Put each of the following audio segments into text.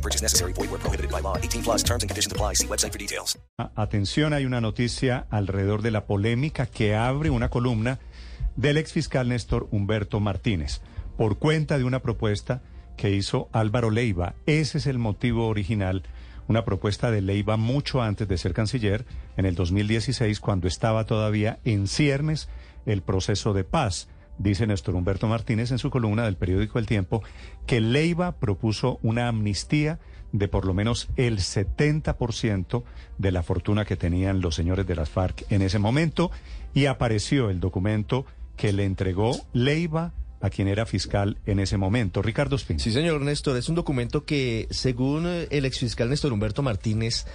No purchase necessary. Void where prohibited by law. 18 plus terms and conditions apply. See website for details. Atención, hay una noticia alrededor de la polémica que abre una columna del exfiscal Néstor Humberto Martínez por cuenta de una propuesta que hizo Álvaro Leiva. Ese es el motivo original, una propuesta de Leiva mucho antes de ser canciller, en el 2016, cuando estaba todavía en ciernes el proceso de paz. Dice Néstor Humberto Martínez en su columna del periódico El Tiempo que Leiva propuso una amnistía de por lo menos el 70% de la fortuna que tenían los señores de las FARC en ese momento y apareció el documento que le entregó Leiva a quien era fiscal en ese momento. Ricardo Espín. Sí, señor Néstor, es un documento que, según el exfiscal Néstor Humberto Martínez,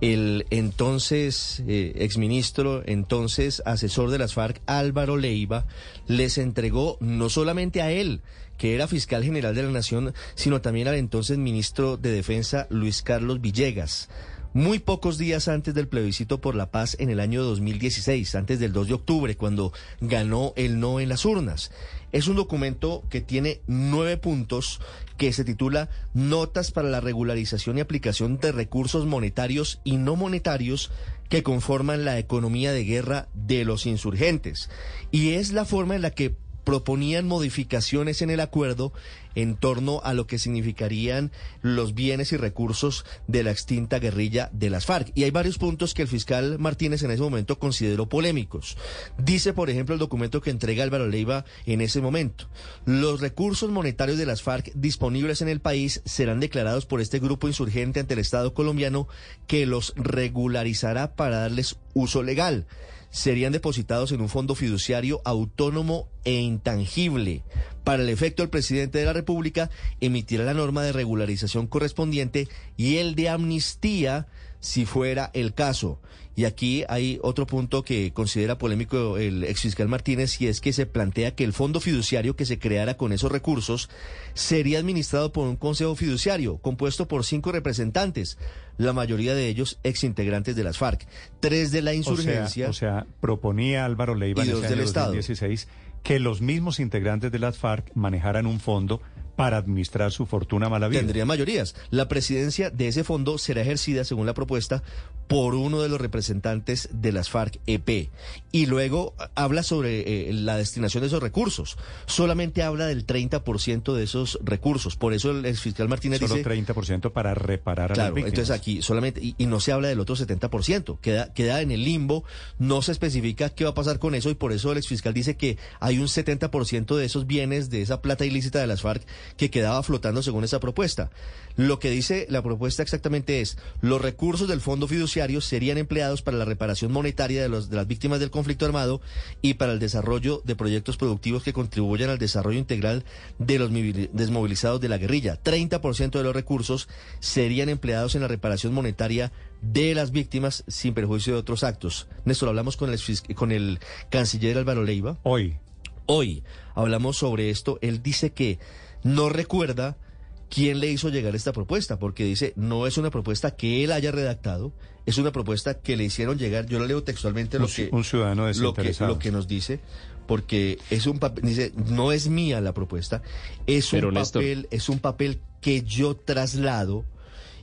el entonces eh, exministro, entonces asesor de las FARC, Álvaro Leiva, les entregó no solamente a él, que era fiscal general de la Nación, sino también al entonces ministro de Defensa, Luis Carlos Villegas muy pocos días antes del plebiscito por la paz en el año 2016, antes del 2 de octubre, cuando ganó el no en las urnas. Es un documento que tiene nueve puntos que se titula Notas para la regularización y aplicación de recursos monetarios y no monetarios que conforman la economía de guerra de los insurgentes. Y es la forma en la que proponían modificaciones en el acuerdo en torno a lo que significarían los bienes y recursos de la extinta guerrilla de las FARC. Y hay varios puntos que el fiscal Martínez en ese momento consideró polémicos. Dice, por ejemplo, el documento que entrega Álvaro Leiva en ese momento. Los recursos monetarios de las FARC disponibles en el país serán declarados por este grupo insurgente ante el Estado colombiano que los regularizará para darles uso legal serían depositados en un fondo fiduciario autónomo e intangible. Para el efecto, el presidente de la República emitirá la norma de regularización correspondiente y el de amnistía si fuera el caso. Y aquí hay otro punto que considera polémico el exfiscal Martínez y es que se plantea que el fondo fiduciario que se creara con esos recursos sería administrado por un consejo fiduciario compuesto por cinco representantes, la mayoría de ellos exintegrantes de las FARC, tres de la insurgencia. O sea, proponía Álvaro Leiva en dos ese del año Estado. 2016 que los mismos integrantes de las FARC manejaran un fondo para administrar su fortuna mala vida. Tendría mayorías. La presidencia de ese fondo será ejercida, según la propuesta, por uno de los representantes de las FARC-EP. Y luego habla sobre eh, la destinación de esos recursos. Solamente habla del 30% de esos recursos. Por eso el exfiscal Martínez Solo dice... 30% para reparar a Claro, las víctimas. entonces aquí solamente, y, y no se habla del otro 70%, queda, queda en el limbo, no se especifica qué va a pasar con eso y por eso el exfiscal dice que hay un 70% de esos bienes, de esa plata ilícita de las FARC que quedaba flotando según esa propuesta. Lo que dice la propuesta exactamente es, los recursos del fondo fiduciario serían empleados para la reparación monetaria de, los, de las víctimas del conflicto armado y para el desarrollo de proyectos productivos que contribuyan al desarrollo integral de los desmovilizados de la guerrilla. 30% de los recursos serían empleados en la reparación monetaria de las víctimas sin perjuicio de otros actos. Néstor, hablamos con el, con el canciller Álvaro Leiva. Hoy, Hoy hablamos sobre esto. Él dice que no recuerda quién le hizo llegar esta propuesta, porque dice, no es una propuesta que él haya redactado, es una propuesta que le hicieron llegar. Yo lo leo textualmente lo Un que, un ciudadano lo que, desinteresado. lo que nos dice, porque es un papel, dice, no es mía la propuesta, es Pero, un Néstor. papel, es un papel que yo traslado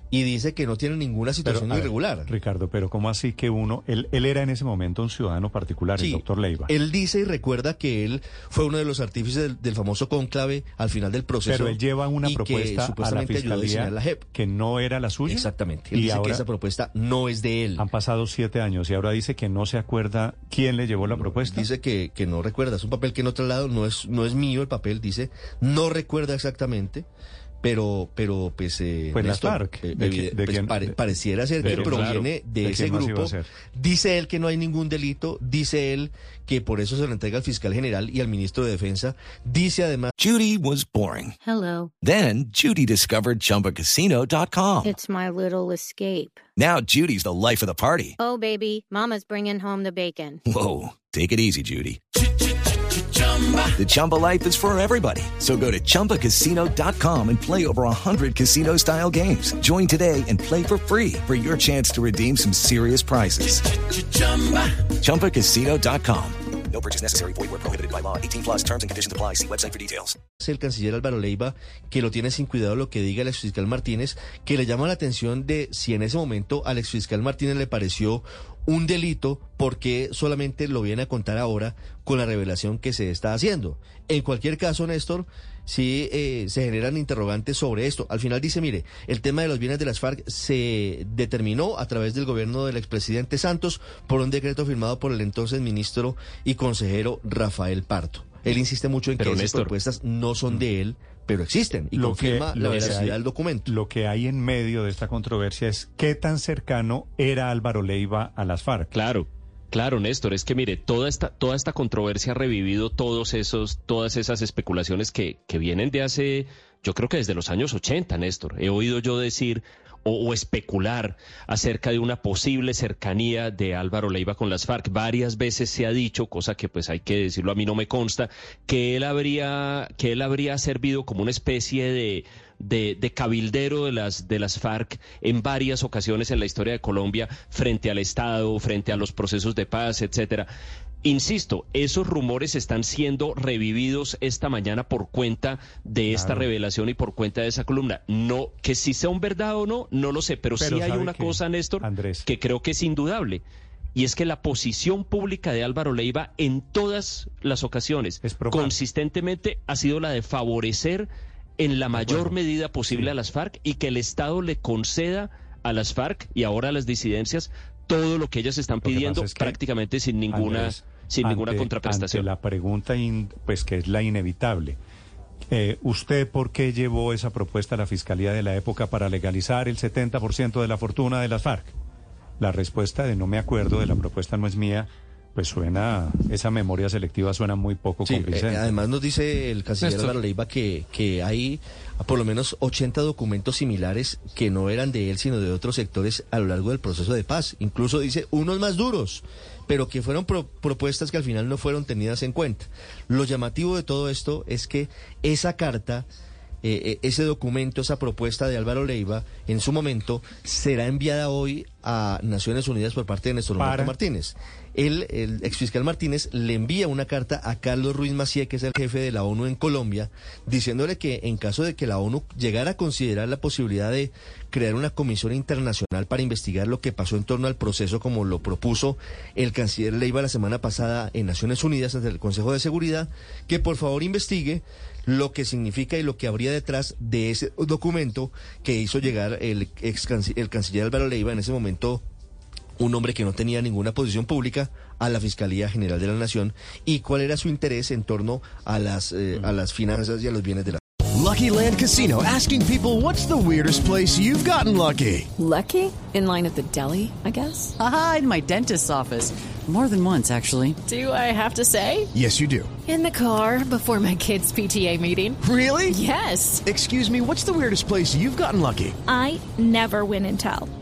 y dice que no tiene ninguna situación ver, irregular. Ricardo, pero ¿cómo así que uno, él, él era en ese momento un ciudadano particular, el doctor Leiva? Él dice y recuerda que él fue uno de los artífices del, del famoso cónclave al final del proceso. Pero él lleva una y que propuesta a la ayudó a fiscalía la JEP. que no era la suya. Exactamente. Él Y dice ahora que esa propuesta no es de él. han pasado siete años y ahora dice que no se acuerda quién le llevó la propuesta. Dice que, que no recuerda. Es un papel que no traslado, no es, no es mío el papel, dice. No recuerda exactamente. Pero, pero pues, eh, Pues las Néstor, FARC. eh, ¿De qui- de pues, quién- pare- de- pareciera ser que Pero proviene de, ¿De ese grupo. Dice él que no hay ningún delito, dice él que por eso se lo entrega al fiscal general y al ministro de Defensa. Dice además Judy was boring. Hello. Then Judy discovered ChumbaCasino.com. It's my little escape. Now Judy's the life of the party. Oh, baby, Mama's bringing home the bacon. Whoa, take it easy, Judy. The Chumba life is for everybody. So go to ChumbaCasino.com and play over 100 casino style games. Join today and play for free for your chance to redeem some serious prizes. ChumbaCasino.com. No purchase necessary. Void where prohibited by law. 18 plus terms and conditions apply. See website for details. el canciller Álvaro Leiva que lo tiene sin cuidado lo que diga el exfiscal Martínez, que le llama la atención de si en ese momento al exfiscal Martínez le pareció un delito, porque solamente lo viene a contar ahora con la revelación que se está haciendo. En cualquier caso, Néstor, sí eh, se generan interrogantes sobre esto. Al final dice, mire, el tema de los bienes de las FARC se determinó a través del gobierno del expresidente Santos por un decreto firmado por el entonces ministro y consejero Rafael Parto. Él insiste mucho en Pero, que esas Néstor. propuestas no son de él, pero existen y Lo que- confirma lo la que veracidad hay- del documento. Lo que hay en medio de esta controversia es qué tan cercano era Álvaro Leiva a las FARC. Claro, claro, Néstor, es que mire, toda esta, toda esta controversia ha revivido todos esos, todas esas especulaciones que, que vienen de hace, yo creo que desde los años 80, Néstor. He oído yo decir o, especular acerca de una posible cercanía de Álvaro Leiva con las FARC. Varias veces se ha dicho, cosa que pues hay que decirlo, a mí no me consta, que él habría, que él habría servido como una especie de de, de cabildero de las, de las FARC en varias ocasiones en la historia de Colombia frente al Estado, frente a los procesos de paz, etcétera. Insisto, esos rumores están siendo revividos esta mañana por cuenta de esta Claro. revelación y por cuenta de esa columna. No, que si son verdad o no, no lo sé, pero, Pero sí hay ¿sabe una cosa, Néstor, Andrés? que creo que es indudable. Y es que la posición pública de Álvaro Leiva en todas las ocasiones, Es consistentemente, ha sido la de favorecer en la mayor medida posible Sí. a las FARC y que el Estado le conceda a las FARC y ahora a las disidencias todo lo que ellas están Lo pidiendo pasa es que, prácticamente sin ninguna, Andrés, sin ninguna ante- contraprestación. ante la pregunta, in- pues que es la inevitable. Eh, ¿Usted por qué llevó esa propuesta a la Fiscalía de la época para legalizar el 70% de la fortuna de las FARC? La respuesta de no me acuerdo, de la propuesta no es mía, pues suena, esa memoria selectiva suena muy poco Sí, convincente. eh, además nos dice el canciller. Álvaro Leiva que, que hay por lo menos 80 documentos similares que no eran de él, sino de otros sectores a lo largo del proceso de paz. Incluso dice unos más duros, pero que fueron pro- propuestas que al final no fueron tenidas en cuenta. Lo llamativo de todo esto es que esa carta eh, eh, ese documento, esa propuesta de Álvaro Leiva, en su momento, será enviada hoy a Naciones Unidas por parte de Néstor Para. Martínez. El exfiscal Martínez, le envía una carta a Carlos Ruiz Macié, que es el jefe de la ONU en Colombia, diciéndole que en caso de que la ONU llegara a considerar la posibilidad de crear una comisión internacional para investigar lo que pasó en torno al proceso, como lo propuso el canciller Leiva la semana pasada en Naciones Unidas ante el Consejo de Seguridad, que por favor investigue lo que significa y lo que habría detrás de ese documento que hizo llegar el, ex el canciller Álvaro Leiva, en ese momento un hombre que no tenía ninguna posición pública, a la Fiscalía General de la Nación, y cuál era su interés en torno a las, eh, a las finanzas y a los bienes de la Lucky Land Casino asking people what's the weirdest place you've gotten lucky? Lucky? In line at the deli, I guess? Aha, in my dentist's office. More than once, actually. Do I have to say? Yes, you do. In the car before my kids' PTA meeting. Really? Yes. Excuse me, what's the weirdest place you've gotten lucky? I never win and tell.